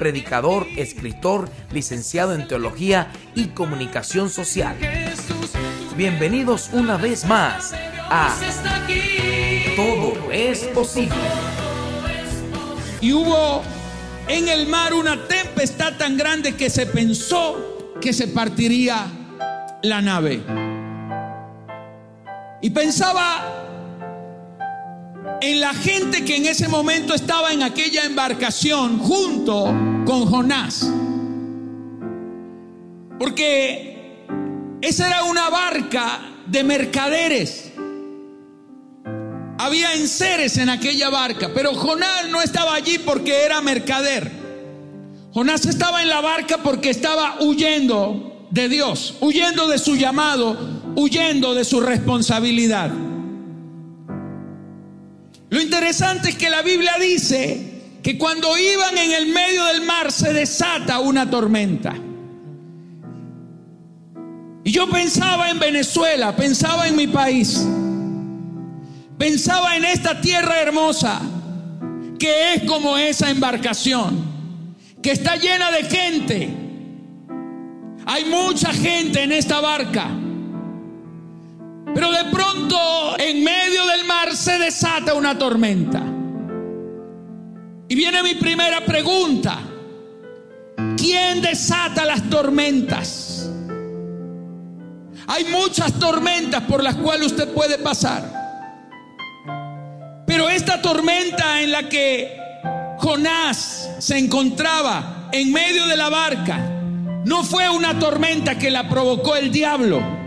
predicador, escritor, licenciado en teología y comunicación social. Bienvenidos una vez más a Todo es posible. Y hubo en el mar una tempestad tan grande que se pensó que se partiría la nave. Y pensaba en la gente que en ese momento estaba en aquella embarcación junto con Jonás. Porque esa era una barca de mercaderes. Había enseres en aquella barca, pero Jonás no estaba allí porque era mercader. Jonás estaba en la barca porque estaba huyendo de Dios, huyendo de su llamado, huyendo de su responsabilidad. Lo interesante es que la Biblia dice que cuando iban en el medio del mar se desata una tormenta. Y yo pensaba en Venezuela, pensaba en mi país, pensaba en esta tierra hermosa que es como esa embarcación, que está llena de gente. Hay mucha gente en esta barca. Pero de pronto en medio del mar se desata una tormenta. Y viene mi primera pregunta. ¿Quién desata las tormentas? Hay muchas tormentas por las cuales usted puede pasar. Pero esta tormenta en la que Jonás se encontraba en medio de la barca no fue una tormenta que la provocó el diablo.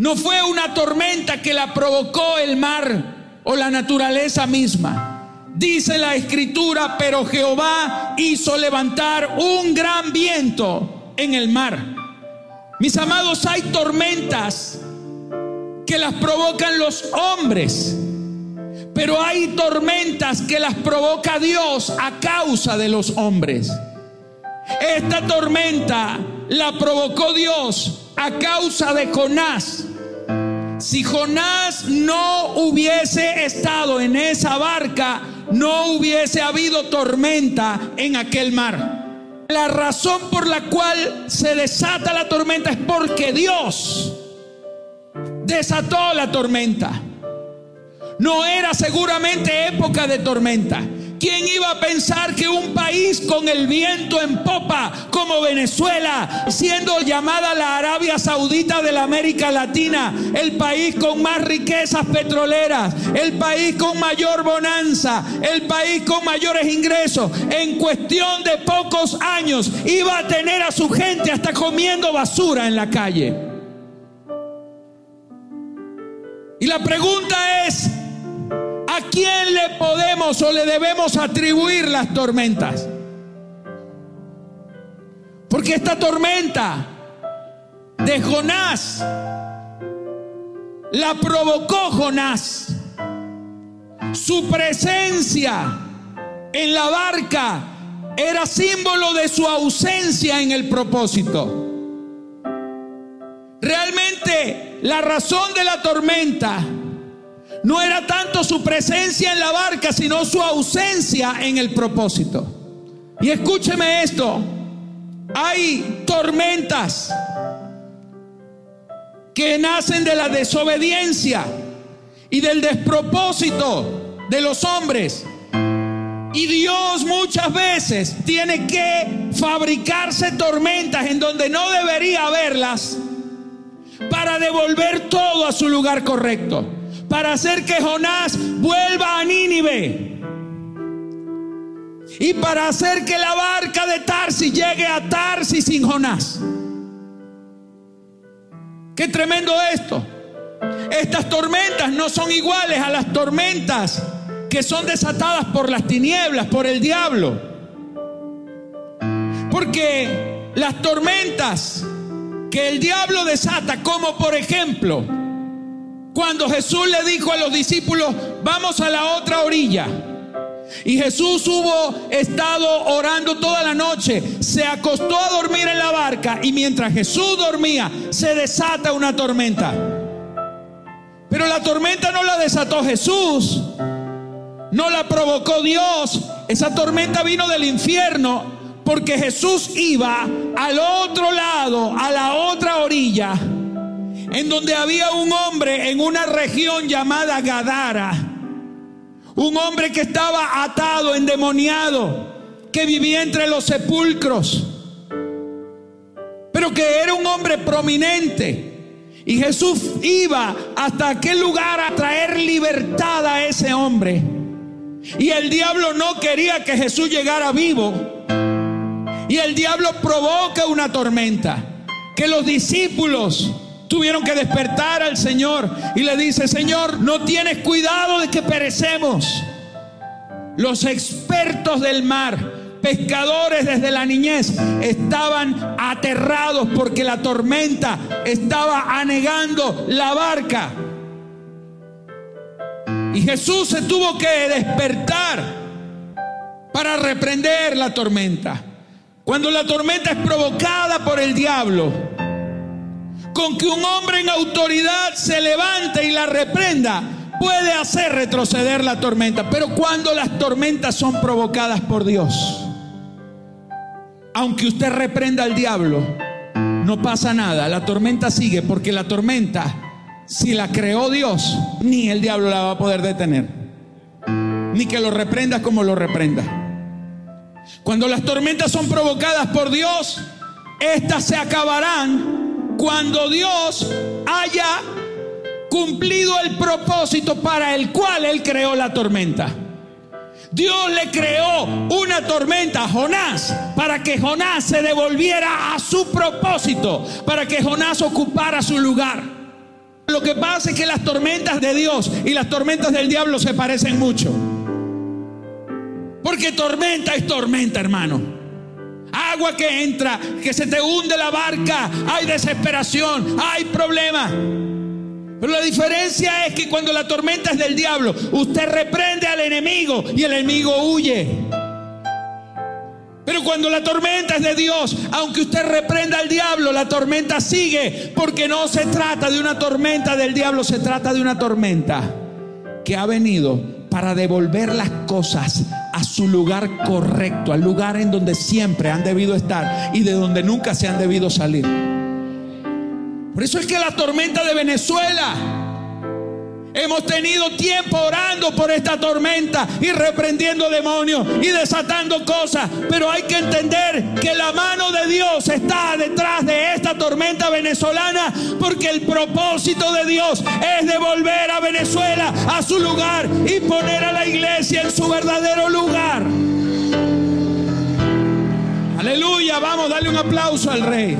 No fue una tormenta que la provocó el mar o la naturaleza misma. Dice la escritura, pero Jehová hizo levantar un gran viento en el mar. Mis amados, hay tormentas que las provocan los hombres, pero hay tormentas que las provoca Dios a causa de los hombres. Esta tormenta la provocó Dios a causa de Jonás. Si Jonás no hubiese estado en esa barca, no hubiese habido tormenta en aquel mar. La razón por la cual se desata la tormenta es porque Dios desató la tormenta. No era seguramente época de tormenta. ¿Quién iba a pensar que un país con el viento en popa como Venezuela, siendo llamada la Arabia Saudita de la América Latina, el país con más riquezas petroleras, el país con mayor bonanza, el país con mayores ingresos, en cuestión de pocos años iba a tener a su gente hasta comiendo basura en la calle? Y la pregunta es, ¿A quién le podemos o le debemos atribuir las tormentas? Porque esta tormenta de Jonás la provocó Jonás. Su presencia en la barca era símbolo de su ausencia en el propósito. Realmente la razón de la tormenta no era tanto su presencia en la barca, sino su ausencia en el propósito. Y escúcheme esto, hay tormentas que nacen de la desobediencia y del despropósito de los hombres. Y Dios muchas veces tiene que fabricarse tormentas en donde no debería haberlas para devolver todo a su lugar correcto para hacer que Jonás vuelva a Nínive. Y para hacer que la barca de Tarsis llegue a Tarsis sin Jonás. Qué tremendo esto. Estas tormentas no son iguales a las tormentas que son desatadas por las tinieblas, por el diablo. Porque las tormentas que el diablo desata, como por ejemplo, cuando Jesús le dijo a los discípulos, vamos a la otra orilla. Y Jesús hubo estado orando toda la noche, se acostó a dormir en la barca y mientras Jesús dormía se desata una tormenta. Pero la tormenta no la desató Jesús, no la provocó Dios, esa tormenta vino del infierno porque Jesús iba al otro lado, a la otra orilla, en donde había un hombre en una región llamada Gadara. Un hombre que estaba atado, endemoniado, que vivía entre los sepulcros, pero que era un hombre prominente. Y Jesús iba hasta aquel lugar a traer libertad a ese hombre. Y el diablo no quería que Jesús llegara vivo. Y el diablo provoca una tormenta. Que los discípulos tuvieron que despertar al Señor y le dice, Señor, no tienes cuidado de que perecemos. Los expertos del mar, pescadores desde la niñez, estaban aterrados porque la tormenta estaba anegando la barca. Y Jesús se tuvo que despertar para reprender la tormenta. Cuando la tormenta es provocada por el diablo, con que un hombre en autoridad se levante y la reprenda, puede hacer retroceder la tormenta. Pero cuando las tormentas son provocadas por Dios, aunque usted reprenda al diablo, no pasa nada. La tormenta sigue porque la tormenta, si la creó Dios, ni el diablo la va a poder detener. Ni que lo reprenda como lo reprenda. Cuando las tormentas son provocadas por Dios, estas se acabarán cuando Dios haya cumplido el propósito para el cual Él creó la tormenta. Dios le creó una tormenta a Jonás para que Jonás se devolviera a su propósito, para que Jonás ocupara su lugar. Lo que pasa es que las tormentas de Dios y las tormentas del diablo se parecen mucho. Porque tormenta es tormenta, hermano. Agua que entra, que se te hunde la barca, hay desesperación, hay problema. Pero la diferencia es que cuando la tormenta es del diablo, usted reprende al enemigo y el enemigo huye. Pero cuando la tormenta es de Dios, aunque usted reprenda al diablo, la tormenta sigue, porque no se trata de una tormenta del diablo, se trata de una tormenta que ha venido para devolver las cosas a su lugar correcto, al lugar en donde siempre han debido estar y de donde nunca se han debido salir. Por eso es que la tormenta de Venezuela Hemos tenido tiempo orando por esta tormenta y reprendiendo demonios y desatando cosas. Pero hay que entender que la mano de Dios está detrás de esta tormenta venezolana porque el propósito de Dios es devolver a Venezuela su lugar y poner a la iglesia en su verdadero lugar. Aleluya, vamos, a darle un aplauso al rey.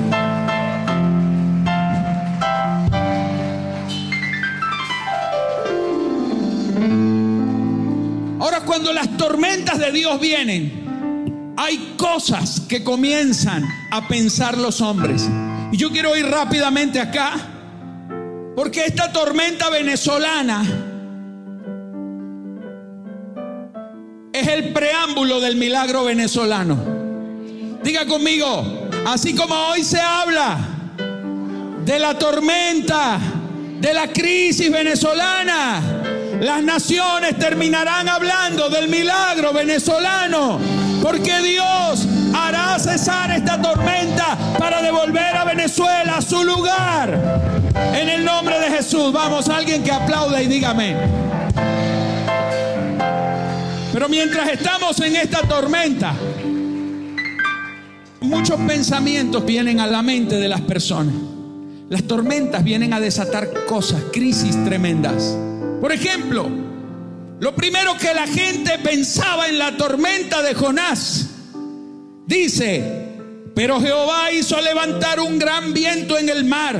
Ahora cuando las tormentas de Dios vienen, hay cosas que comienzan a pensar los hombres. Y yo quiero ir rápidamente acá, porque esta tormenta venezolana es el preámbulo del milagro venezolano. Diga conmigo, así como hoy se habla de la tormenta, de la crisis venezolana, las naciones terminarán hablando del milagro venezolano, porque Dios hará cesar esta tormenta para devolver a Venezuela a su lugar. En el nombre de Jesús, vamos, alguien que aplauda y dígame. Pero mientras estamos en esta tormenta, muchos pensamientos vienen a la mente de las personas. Las tormentas vienen a desatar cosas, crisis tremendas. Por ejemplo, lo primero que la gente pensaba en la tormenta de Jonás, dice, pero Jehová hizo levantar un gran viento en el mar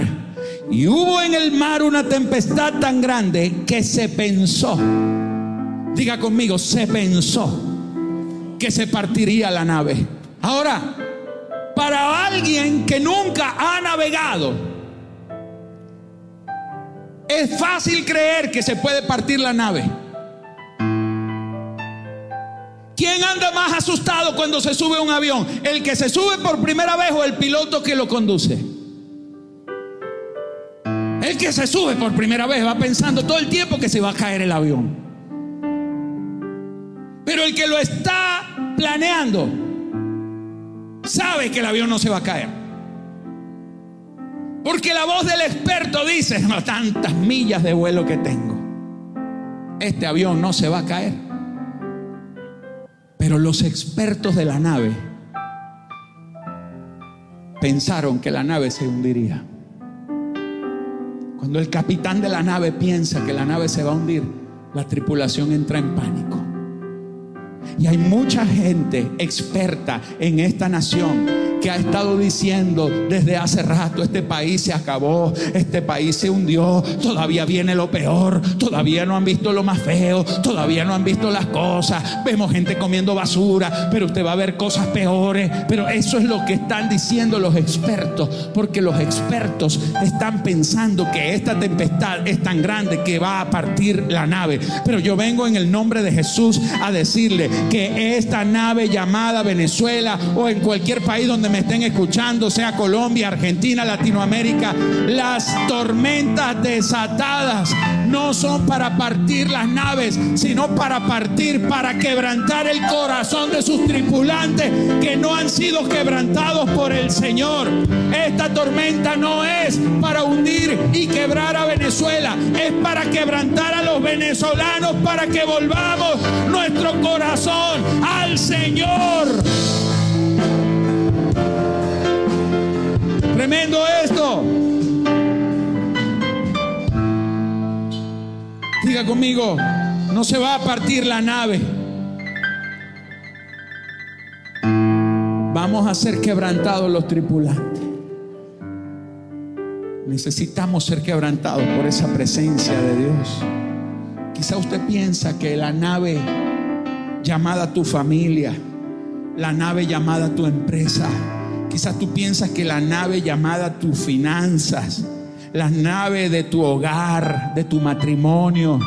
y hubo en el mar una tempestad tan grande que se pensó, diga conmigo, se pensó que se partiría la nave. Ahora, para alguien que nunca ha navegado, es fácil creer que se puede partir la nave. ¿Quién anda más asustado cuando se sube a un avión? ¿El que se sube por primera vez o el piloto que lo conduce? El que se sube por primera vez va pensando todo el tiempo que se va a caer el avión. Pero el que lo está planeando sabe que el avión no se va a caer. Porque la voz del experto dice, no, tantas millas de vuelo que tengo. Este avión no se va a caer. Pero los expertos de la nave pensaron que la nave se hundiría. Cuando el capitán de la nave piensa que la nave se va a hundir, la tripulación entra en pánico. Y hay mucha gente experta en esta nación que ha estado diciendo desde hace rato, este país se acabó, este país se hundió, todavía viene lo peor, todavía no han visto lo más feo, todavía no han visto las cosas, vemos gente comiendo basura, pero usted va a ver cosas peores, pero eso es lo que están diciendo los expertos, porque los expertos están pensando que esta tempestad es tan grande que va a partir la nave, pero yo vengo en el nombre de Jesús a decirle que esta nave llamada Venezuela o en cualquier país donde me estén escuchando, sea Colombia, Argentina, Latinoamérica, las tormentas desatadas no son para partir las naves, sino para partir, para quebrantar el corazón de sus tripulantes que no han sido quebrantados por el Señor. Esta tormenta no es para hundir y quebrar a Venezuela, es para quebrantar a los venezolanos, para que volvamos nuestro corazón al Señor. Tremendo esto. Diga conmigo, no se va a partir la nave. Vamos a ser quebrantados los tripulantes. Necesitamos ser quebrantados por esa presencia de Dios. Quizá usted piensa que la nave llamada tu familia, la nave llamada tu empresa, Quizás tú piensas que la nave llamada tus finanzas, la nave de tu hogar, de tu matrimonio,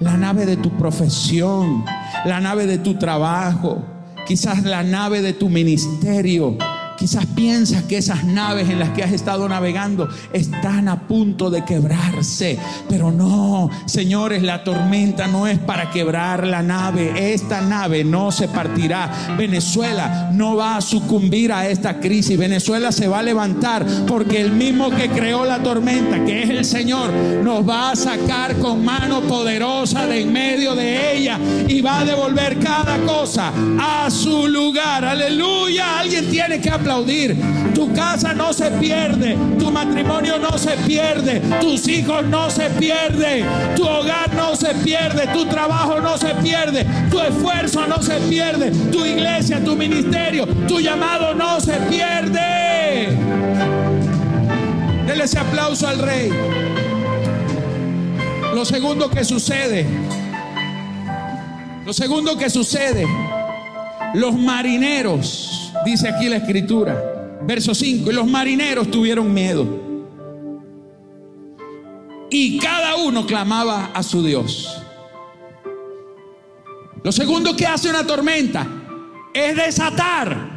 la nave de tu profesión, la nave de tu trabajo, quizás la nave de tu ministerio, Quizás piensas que esas naves en las que has estado navegando están a punto de quebrarse, pero no, señores, la tormenta no es para quebrar la nave. Esta nave no se partirá. Venezuela no va a sucumbir a esta crisis. Venezuela se va a levantar porque el mismo que creó la tormenta, que es el Señor, nos va a sacar con mano poderosa de en medio de ella y va a devolver cada cosa a su lugar. Aleluya. Alguien tiene que aplaudir tu casa no se pierde, tu matrimonio no se pierde, tus hijos no se pierden, tu hogar no se pierde, tu trabajo no se pierde, tu esfuerzo no se pierde, tu iglesia, tu ministerio, tu llamado no se pierde. Dele ese aplauso al rey. Lo segundo que sucede, lo segundo que sucede, los marineros Dice aquí la escritura, verso 5, y los marineros tuvieron miedo. Y cada uno clamaba a su Dios. Lo segundo que hace una tormenta es desatar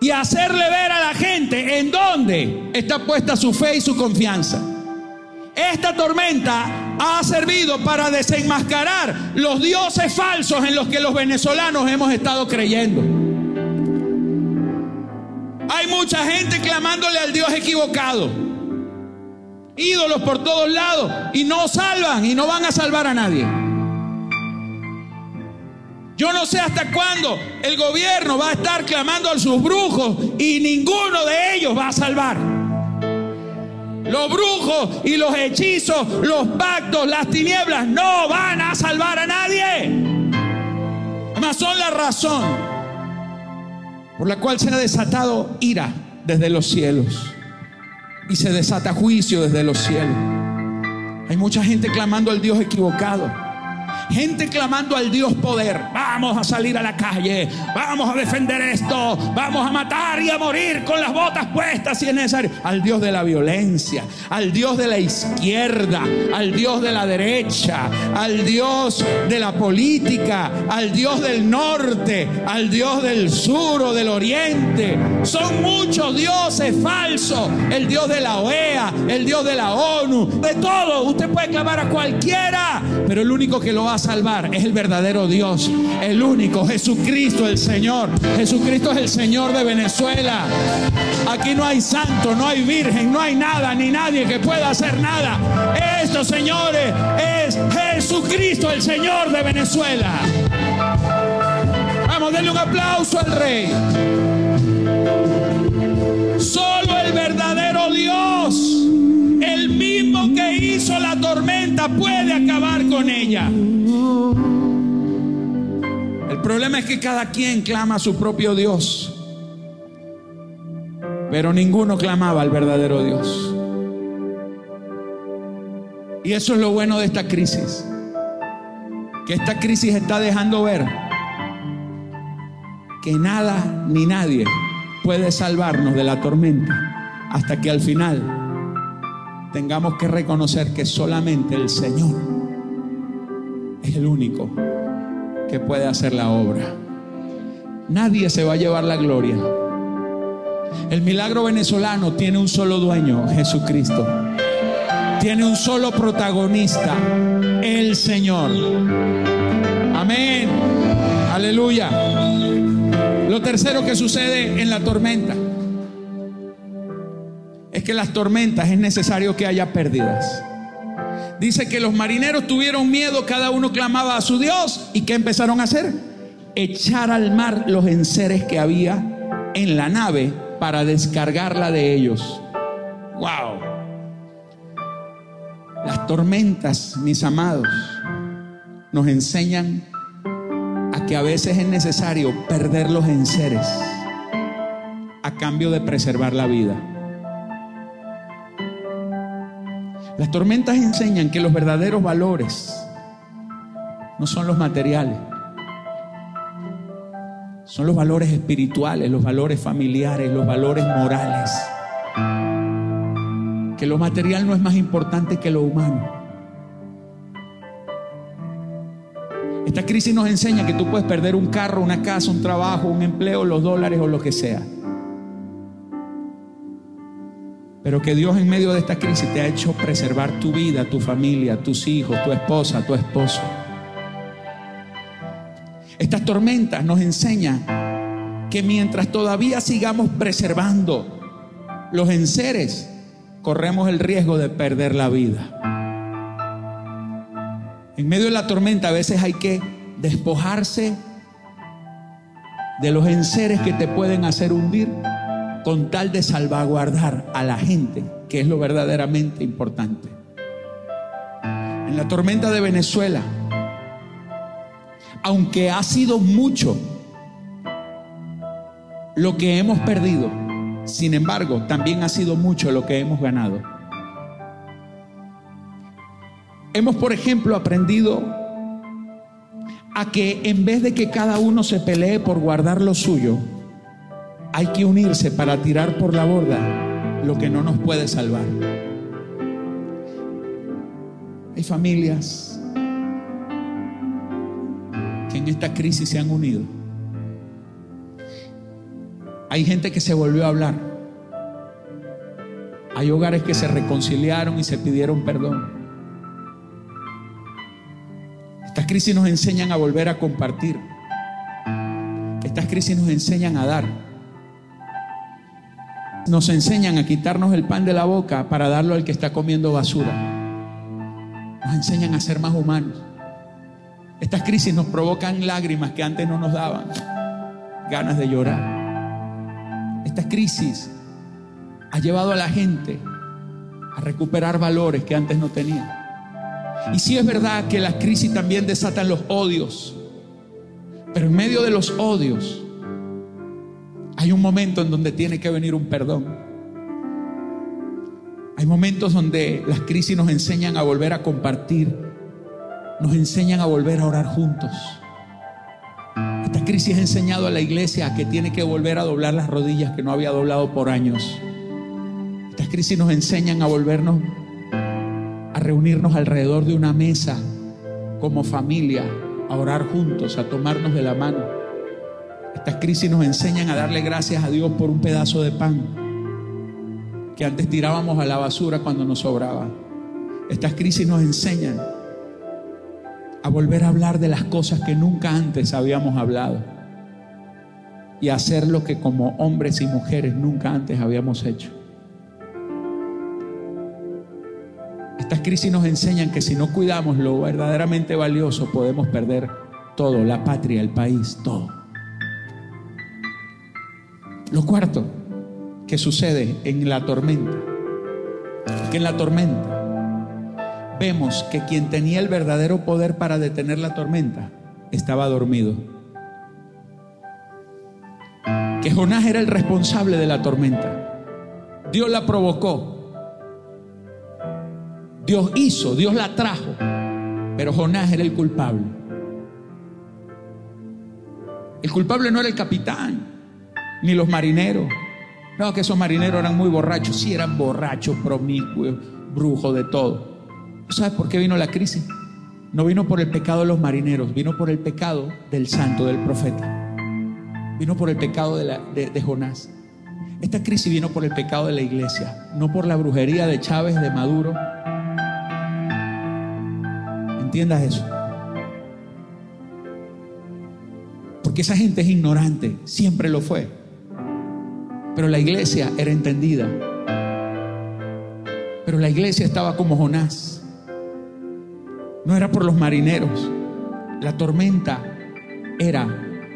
y hacerle ver a la gente en dónde está puesta su fe y su confianza. Esta tormenta ha servido para desenmascarar los dioses falsos en los que los venezolanos hemos estado creyendo. Hay mucha gente clamándole al Dios equivocado. Ídolos por todos lados y no salvan y no van a salvar a nadie. Yo no sé hasta cuándo el gobierno va a estar clamando a sus brujos y ninguno de ellos va a salvar. Los brujos y los hechizos, los pactos, las tinieblas no van a salvar a nadie. Además son la razón por la cual se ha desatado ira desde los cielos y se desata juicio desde los cielos. Hay mucha gente clamando al Dios equivocado. Gente clamando al Dios poder. vamos a salir a la calle, vamos a defender esto, vamos a matar y a morir con las botas puestas si es necesario. Al Dios de la violencia, al Dios de la izquierda, al Dios de la derecha, al Dios de la política, al Dios del norte, al Dios del sur o del oriente. Son muchos dioses falsos. El Dios de la OEA, el Dios de la ONU, de todo. Usted puede clamar a cualquiera, pero el único que lo va a salvar es el verdadero Dios, el único, Jesucristo el Señor. Jesucristo es el Señor de Venezuela. Aquí no hay santo, no hay virgen, no hay nada ni nadie que pueda hacer nada. Esto, señores, es Jesucristo el Señor de Venezuela. Vamos, denle un aplauso al Rey. Solo el verdadero Dios, el mismo que hizo la tormenta, puede acabar con ella. El problema es que cada quien clama a su propio Dios, pero ninguno clamaba al verdadero Dios. Y eso es lo bueno de esta crisis, que esta crisis está dejando ver que nada ni nadie puede salvarnos de la tormenta hasta que al final tengamos que reconocer que solamente el Señor es el único que puede hacer la obra. Nadie se va a llevar la gloria. El milagro venezolano tiene un solo dueño, Jesucristo. Tiene un solo protagonista, el Señor. Amén. Aleluya. Lo tercero que sucede en la tormenta es que las tormentas es necesario que haya pérdidas. Dice que los marineros tuvieron miedo, cada uno clamaba a su Dios. ¿Y qué empezaron a hacer? Echar al mar los enseres que había en la nave para descargarla de ellos. ¡Wow! Las tormentas, mis amados, nos enseñan a que a veces es necesario perder los enseres a cambio de preservar la vida. Las tormentas enseñan que los verdaderos valores no son los materiales, son los valores espirituales, los valores familiares, los valores morales. Que lo material no es más importante que lo humano. Esta crisis nos enseña que tú puedes perder un carro, una casa, un trabajo, un empleo, los dólares o lo que sea. Pero que Dios en medio de esta crisis te ha hecho preservar tu vida, tu familia, tus hijos, tu esposa, tu esposo. Estas tormentas nos enseñan que mientras todavía sigamos preservando los enseres, corremos el riesgo de perder la vida. En medio de la tormenta a veces hay que despojarse de los enseres que te pueden hacer hundir con tal de salvaguardar a la gente, que es lo verdaderamente importante. En la tormenta de Venezuela, aunque ha sido mucho lo que hemos perdido, sin embargo, también ha sido mucho lo que hemos ganado. Hemos, por ejemplo, aprendido a que en vez de que cada uno se pelee por guardar lo suyo, hay que unirse para tirar por la borda lo que no nos puede salvar. Hay familias que en esta crisis se han unido. Hay gente que se volvió a hablar. Hay hogares que se reconciliaron y se pidieron perdón. Estas crisis nos enseñan a volver a compartir. Estas crisis nos enseñan a dar nos enseñan a quitarnos el pan de la boca para darlo al que está comiendo basura. Nos enseñan a ser más humanos. Estas crisis nos provocan lágrimas que antes no nos daban, ganas de llorar. Estas crisis ha llevado a la gente a recuperar valores que antes no tenían. Y sí es verdad que las crisis también desatan los odios, pero en medio de los odios hay un momento en donde tiene que venir un perdón. Hay momentos donde las crisis nos enseñan a volver a compartir, nos enseñan a volver a orar juntos. crisis ha enseñado a la iglesia que tiene que volver a doblar las rodillas que no había doblado por años. Estas crisis nos enseñan a volvernos, a reunirnos alrededor de una mesa como familia, a orar juntos, a tomarnos de la mano. Estas crisis nos enseñan a darle gracias a Dios por un pedazo de pan que antes tirábamos a la basura cuando nos sobraba. Estas crisis nos enseñan a volver a hablar de las cosas que nunca antes habíamos hablado y a hacer lo que como hombres y mujeres nunca antes habíamos hecho. Estas crisis nos enseñan que si no cuidamos lo verdaderamente valioso podemos perder todo, la patria, el país, todo. Lo cuarto que sucede en la tormenta, que en la tormenta vemos que quien tenía el verdadero poder para detener la tormenta estaba dormido. Que Jonás era el responsable de la tormenta. Dios la provocó, Dios hizo, Dios la trajo, pero Jonás era el culpable. El culpable no era el capitán, ni los marineros. No, que esos marineros eran muy borrachos, sí eran borrachos, promiscuos, brujos, de todo. ¿Sabes por qué vino la crisis? No vino por el pecado de los marineros, vino por el pecado del santo, del profeta. Vino por el pecado de, de Jonás. Esta crisis vino por el pecado de la iglesia, no por la brujería de Chávez, de Maduro, entiendas eso. Porque esa gente es ignorante, siempre lo fue. Pero la iglesia era entendida. Pero la iglesia estaba como Jonás. No era por los marineros. La tormenta era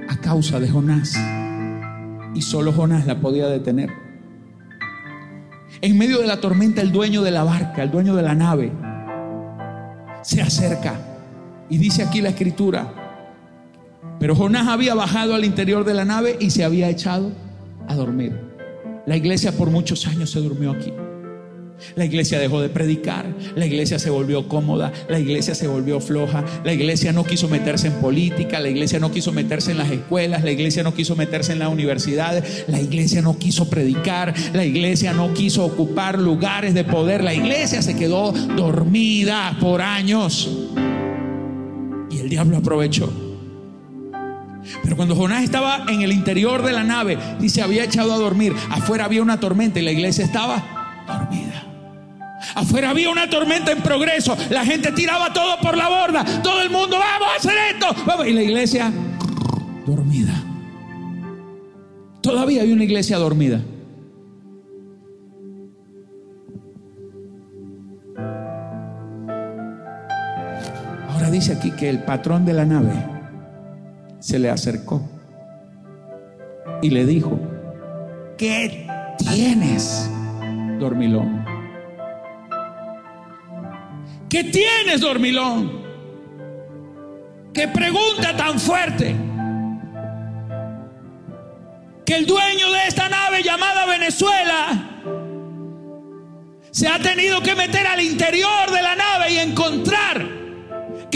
a causa de Jonás. Y solo Jonás la podía detener. En medio de la tormenta, el dueño de la barca, el dueño de la nave, se acerca. Y dice aquí la escritura, pero Jonás había bajado al interior de la nave y se había echado a dormir. La iglesia por muchos años se durmió aquí. La iglesia dejó de predicar, la iglesia se volvió cómoda, la iglesia se volvió floja, la iglesia no quiso meterse en política, la iglesia no quiso meterse en las escuelas, la iglesia no quiso meterse en las universidades, la iglesia no quiso predicar, la iglesia no quiso ocupar lugares de poder, la iglesia se quedó dormida por años y el diablo aprovechó. Pero cuando Jonás estaba en el interior de la nave y se había echado a dormir, afuera había una tormenta y la iglesia estaba dormida. Afuera había una tormenta en progreso. La gente tiraba todo por la borda. Todo el mundo, vamos a hacer esto. Y la iglesia dormida. Todavía hay una iglesia dormida. Ahora dice aquí que el patrón de la nave se le acercó y le dijo, ¿qué tienes, dormilón? ¿Qué tienes, dormilón? ¿Qué pregunta tan fuerte? Que el dueño de esta nave llamada Venezuela se ha tenido que meter al interior de la nave y encontrar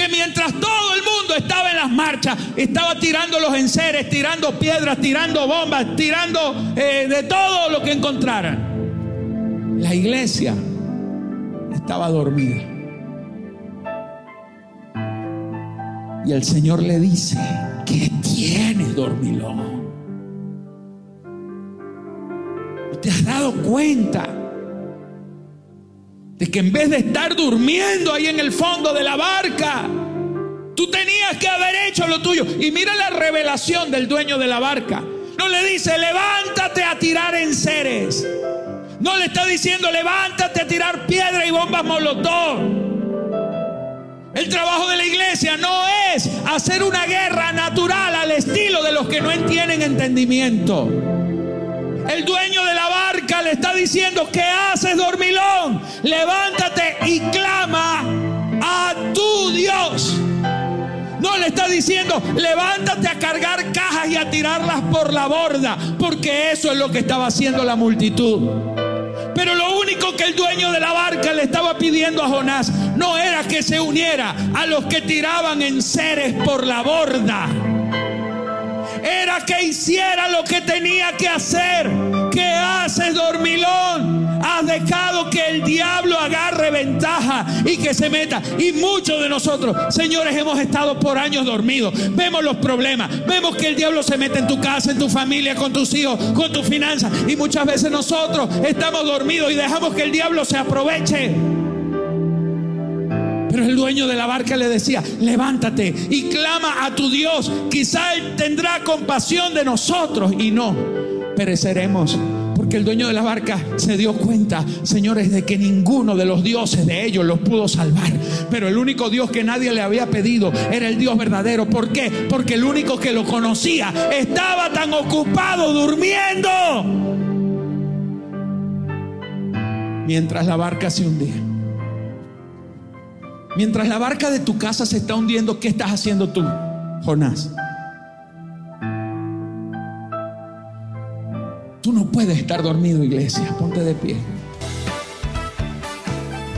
que mientras todo el mundo estaba en las marchas, estaba tirando los enseres, tirando piedras, tirando bombas, tirando eh, de todo lo que encontraran. La iglesia estaba dormida. Y el Señor le dice, ¿qué tienes, dormilón? ¿Te has dado cuenta de que en vez de estar durmiendo ahí en el fondo de la barca, tú tenías que haber hecho lo tuyo? Y mira la revelación del dueño de la barca. No le dice, levántate a tirar en seres. No le está diciendo, levántate a tirar piedra y bombas molotov. El trabajo de la iglesia no es hacer una guerra natural al estilo de los que no entienden entendimiento. El dueño de la barca le está diciendo, ¿qué haces, dormilón? Levántate y clama a tu Dios. No le está diciendo, levántate a cargar cajas y a tirarlas por la borda, porque eso es lo que estaba haciendo la multitud. Pero lo único que el dueño de la barca le estaba pidiendo a Jonás no era que se uniera a los que tiraban en seres por la borda. Era que hiciera lo que tenía que hacer. ¿Qué haces, dormilón? Has dejado que el diablo agarre ventaja y que se meta. Y muchos de nosotros, señores, hemos estado por años dormidos. Vemos los problemas. Vemos que el diablo se mete en tu casa, en tu familia, con tus hijos, con tus finanzas. Y muchas veces nosotros estamos dormidos y dejamos que el diablo se aproveche. Pero el dueño de la barca le decía, levántate y clama a tu Dios. Quizá Él tendrá compasión de nosotros y no pereceremos. Porque el dueño de la barca se dio cuenta, señores, de que ninguno de los dioses de ellos los pudo salvar. Pero el único Dios que nadie le había pedido era el Dios verdadero. ¿Por qué? Porque el único que lo conocía estaba tan ocupado durmiendo. Mientras la barca se hundía. Mientras la barca de tu casa se está hundiendo, ¿qué estás haciendo tú, Jonás? Tú no puedes estar dormido, iglesia. Ponte de pie.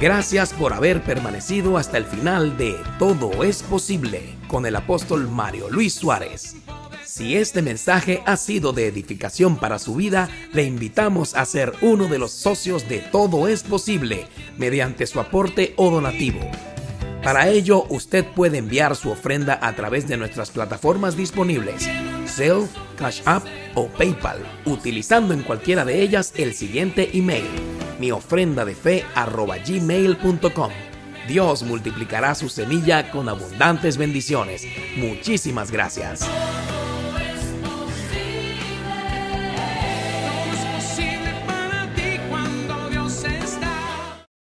Gracias por haber permanecido hasta el final de Todo es posible con el apóstol Mario Luis Suárez. Si este mensaje ha sido de edificación para su vida, le invitamos a ser uno de los socios de Todo es posible mediante su aporte o donativo. Para ello, usted puede enviar su ofrenda a través de nuestras plataformas disponibles, Zelle, Cash App o PayPal, utilizando en cualquiera de ellas el siguiente email, mi ofrenda de fe gmail.com. Dios multiplicará su semilla con abundantes bendiciones. Muchísimas gracias.